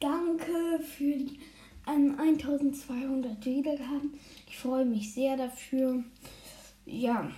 danke für ähm, an 1200 Wiedergaben. Ich freue mich sehr dafür. Ja,